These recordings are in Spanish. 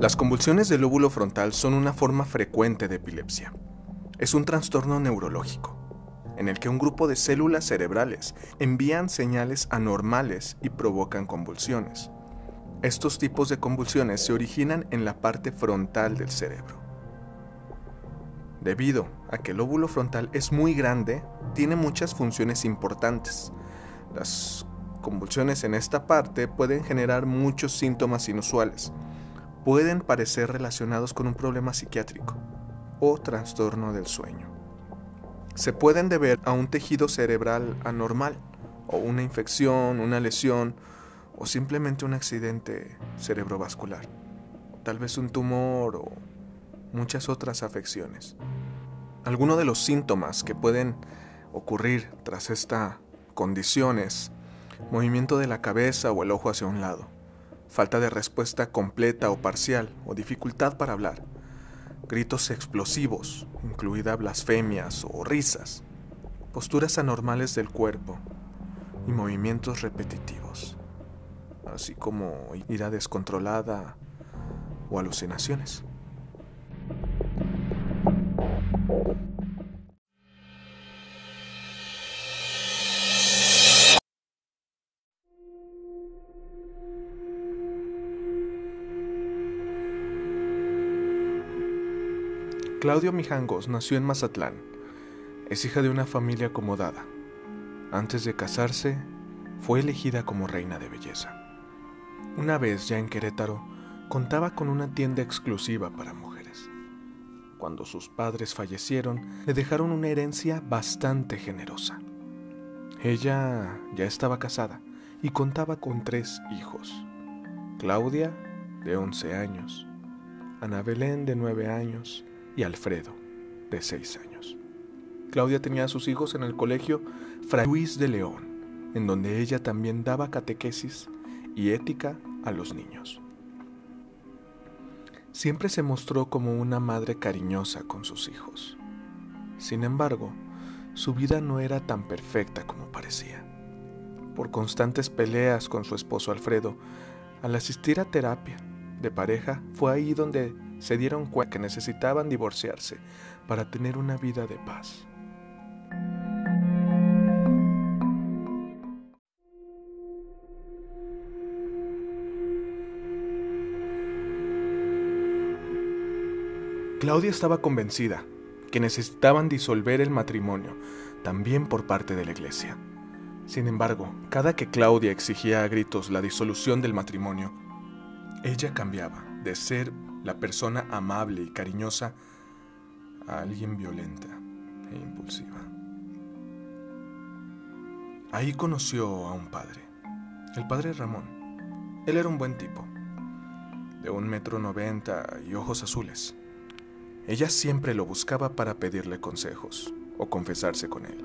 Las convulsiones del lóbulo frontal son una forma frecuente de epilepsia. Es un trastorno neurológico en el que un grupo de células cerebrales envían señales anormales y provocan convulsiones. Estos tipos de convulsiones se originan en la parte frontal del cerebro. Debido a que el lóbulo frontal es muy grande, tiene muchas funciones importantes. Las convulsiones en esta parte pueden generar muchos síntomas inusuales. Pueden parecer relacionados con un problema psiquiátrico o trastorno del sueño. Se pueden deber a un tejido cerebral anormal o una infección, una lesión o simplemente un accidente cerebrovascular. Tal vez un tumor o muchas otras afecciones. Algunos de los síntomas que pueden ocurrir tras esta condición es movimiento de la cabeza o el ojo hacia un lado, falta de respuesta completa o parcial o dificultad para hablar, gritos explosivos, incluida blasfemias o risas, posturas anormales del cuerpo y movimientos repetitivos, así como ira descontrolada o alucinaciones. Claudio Mijangos nació en Mazatlán. Es hija de una familia acomodada. Antes de casarse, fue elegida como reina de belleza. Una vez ya en Querétaro, contaba con una tienda exclusiva para mujeres. Cuando sus padres fallecieron, le dejaron una herencia bastante generosa. Ella ya estaba casada y contaba con tres hijos. Claudia, de 11 años, Ana Belén, de 9 años, y Alfredo, de seis años. Claudia tenía a sus hijos en el colegio Fray Luis de León, en donde ella también daba catequesis y ética a los niños. Siempre se mostró como una madre cariñosa con sus hijos. Sin embargo, su vida no era tan perfecta como parecía. Por constantes peleas con su esposo Alfredo, al asistir a terapia de pareja, fue ahí donde se dieron cuenta que necesitaban divorciarse para tener una vida de paz. Claudia estaba convencida que necesitaban disolver el matrimonio, también por parte de la iglesia. Sin embargo, cada que Claudia exigía a gritos la disolución del matrimonio, ella cambiaba de ser la persona amable y cariñosa a alguien violenta e impulsiva. Ahí conoció a un padre, el padre Ramón. Él era un buen tipo, de un metro noventa y ojos azules. Ella siempre lo buscaba para pedirle consejos o confesarse con él.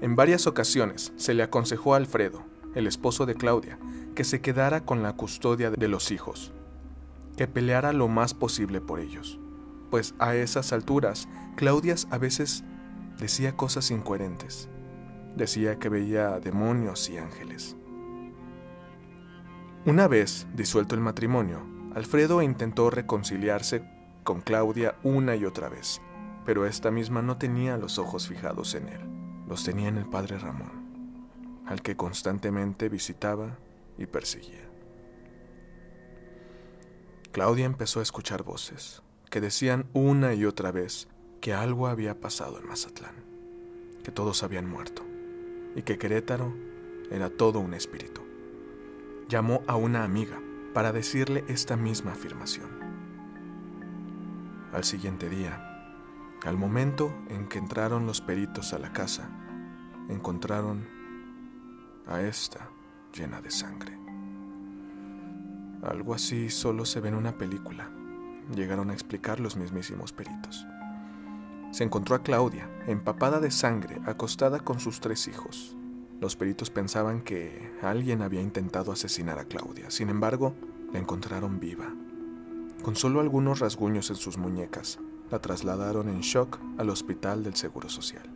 En varias ocasiones se le aconsejó a Alfredo, el esposo de Claudia, que se quedara con la custodia de los hijos, que peleara lo más posible por ellos, pues a esas alturas Claudias a veces decía cosas incoherentes. Decía que veía demonios y ángeles. Una vez disuelto el matrimonio, Alfredo intentó reconciliarse con Claudia una y otra vez, pero esta misma no tenía los ojos fijados en él, los tenía en el padre Ramón, al que constantemente visitaba y perseguía. Claudia empezó a escuchar voces que decían una y otra vez que algo había pasado en Mazatlán, que todos habían muerto y que Querétaro era todo un espíritu. Llamó a una amiga para decirle esta misma afirmación. Al siguiente día, al momento en que entraron los peritos a la casa, encontraron a esta llena de sangre. Algo así solo se ve en una película, llegaron a explicar los mismísimos peritos. Se encontró a Claudia, empapada de sangre, acostada con sus tres hijos. Los peritos pensaban que alguien había intentado asesinar a Claudia, sin embargo, la encontraron viva. Con solo algunos rasguños en sus muñecas, la trasladaron en shock al hospital del Seguro Social.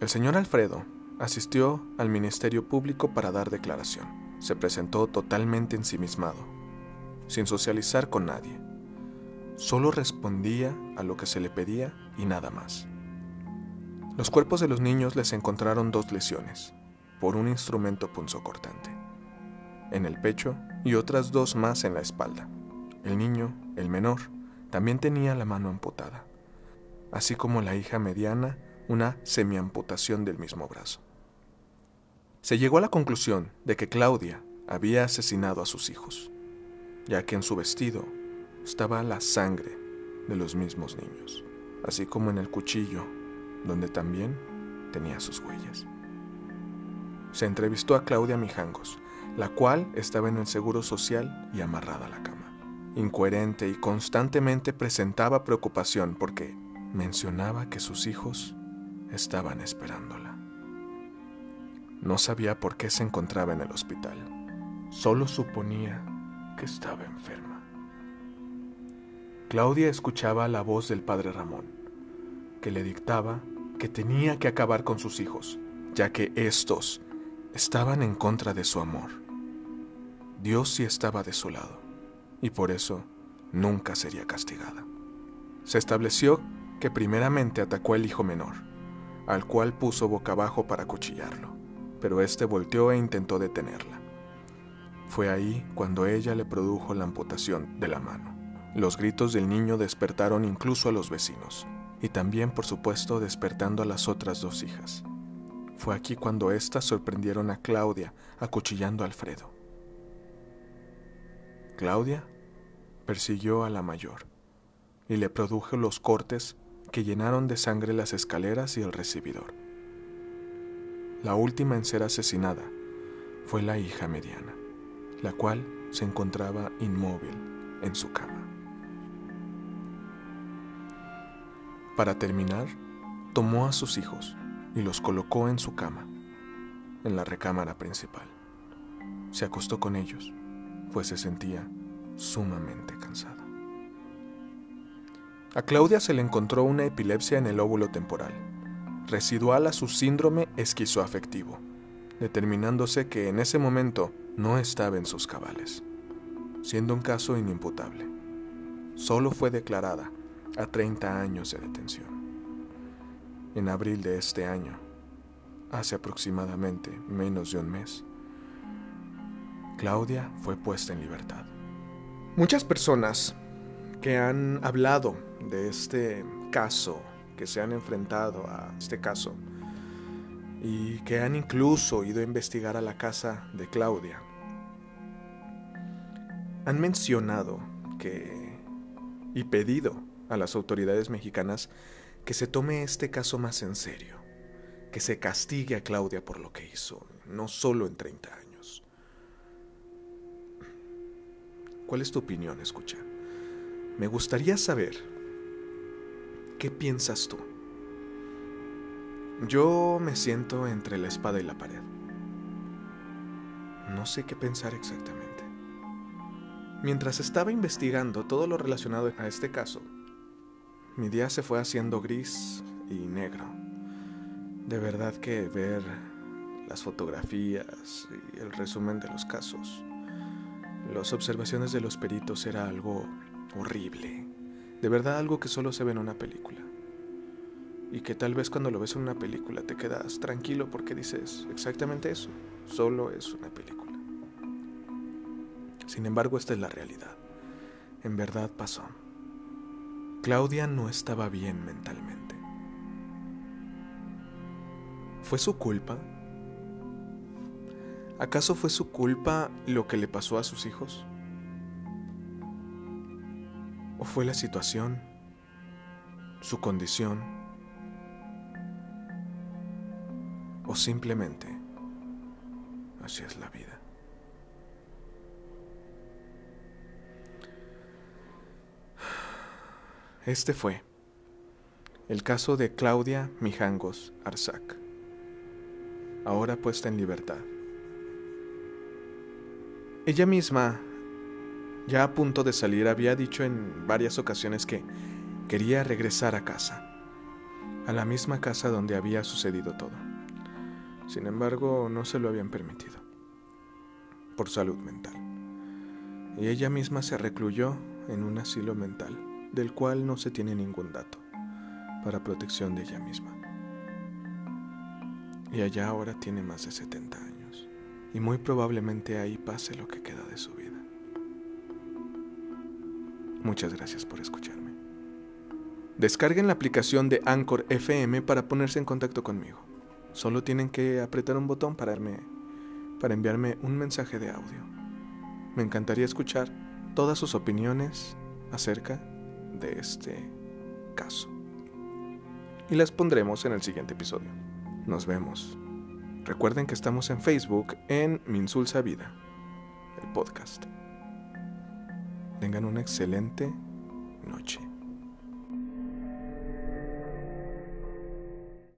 El señor Alfredo asistió al Ministerio Público para dar declaración se presentó totalmente ensimismado. sin socializar con nadie. Solo respondía a lo que se le pedía y nada más. Los cuerpos de los niños les encontraron dos lesiones por un instrumento punzocortante, en el pecho y otras dos más en la espalda. El niño, el menor, también tenía la mano amputada, así como la hija mediana una semiamputación del mismo brazo. Se llegó a la conclusión de que Claudia había asesinado a sus hijos, ya que en su vestido estaba la sangre de los mismos niños, así como en el cuchillo, donde también tenía sus huellas. Se entrevistó a Claudia Mijangos, la cual estaba en el Seguro Social y amarrada a la cama. Incoherente y constantemente presentaba preocupación porque mencionaba que sus hijos estaban esperándola. No sabía por qué se encontraba en el hospital. Solo suponía que estaba enferma. Claudia escuchaba la voz del padre Ramón, que le dictaba que tenía que acabar con sus hijos, ya que estos estaban en contra de su amor. Dios sí estaba de su lado, y por eso nunca sería castigada. Se estableció que primeramente atacó al hijo menor, al cual puso boca abajo para cuchillarlo, pero éste volteó e intentó detenerla. Fue ahí cuando ella le produjo la amputación de la mano. Los gritos del niño despertaron incluso a los vecinos, y también, por supuesto, despertando a las otras dos hijas. Fue aquí cuando éstas sorprendieron a Claudia acuchillando a Alfredo. Claudia persiguió a la mayor y le produjo los cortes que llenaron de sangre las escaleras y el recibidor. La última en ser asesinada fue la hija mediana, la cual se encontraba inmóvil en su cama. Para terminar, tomó a sus hijos y los colocó en su cama, en la recámara principal. Se acostó con ellos, pues se sentía sumamente cansada. A Claudia se le encontró una epilepsia en el óvulo temporal, residual a su síndrome esquizoafectivo, determinándose que en ese momento no estaba en sus cabales, siendo un caso inimputable. Solo fue declarada a 30 años de detención. En abril de este año, hace aproximadamente menos de un mes, Claudia fue puesta en libertad. Muchas personas que han hablado de este caso, que se han enfrentado a este caso y que han incluso ido a investigar a la casa de Claudia, han mencionado que y pedido a las autoridades mexicanas que se tome este caso más en serio, que se castigue a Claudia por lo que hizo, no solo en 30 años. ¿Cuál es tu opinión, escucha? Me gustaría saber ¿Qué piensas tú? Yo me siento entre la espada y la pared. No sé qué pensar exactamente. Mientras estaba investigando todo lo relacionado a este caso, mi día se fue haciendo gris y negro. De verdad que ver las fotografías y el resumen de los casos, las observaciones de los peritos era algo horrible. De verdad algo que solo se ve en una película. Y que tal vez cuando lo ves en una película te quedas tranquilo porque dices exactamente eso. Solo es una película. Sin embargo, esta es la realidad. En verdad pasó. Claudia no estaba bien mentalmente. ¿Fue su culpa? ¿Acaso fue su culpa lo que le pasó a sus hijos? ¿O fue la situación, su condición, o simplemente así es la vida? Este fue el caso de Claudia Mijangos Arzac, ahora puesta en libertad. Ella misma ya a punto de salir, había dicho en varias ocasiones que quería regresar a casa, a la misma casa donde había sucedido todo. Sin embargo, no se lo habían permitido, por salud mental. y ella misma se recluyó en un asilo mental, del cual no se tiene ningún dato, para protección de ella misma. Y allá ahora tiene más de 70 años, y muy probablemente ahí pase lo que queda de su vida. Muchas gracias por escucharme. Descarguen la aplicación de Anchor FM para ponerse en contacto conmigo. Solo tienen que apretar un botón para, enviarme un mensaje de audio. Me encantaría escuchar todas sus opiniones acerca de este caso. Y las pondremos en el siguiente episodio. Nos vemos. Recuerden que estamos en Facebook en Minsulsa Vida, el podcast. Tengan una excelente noche.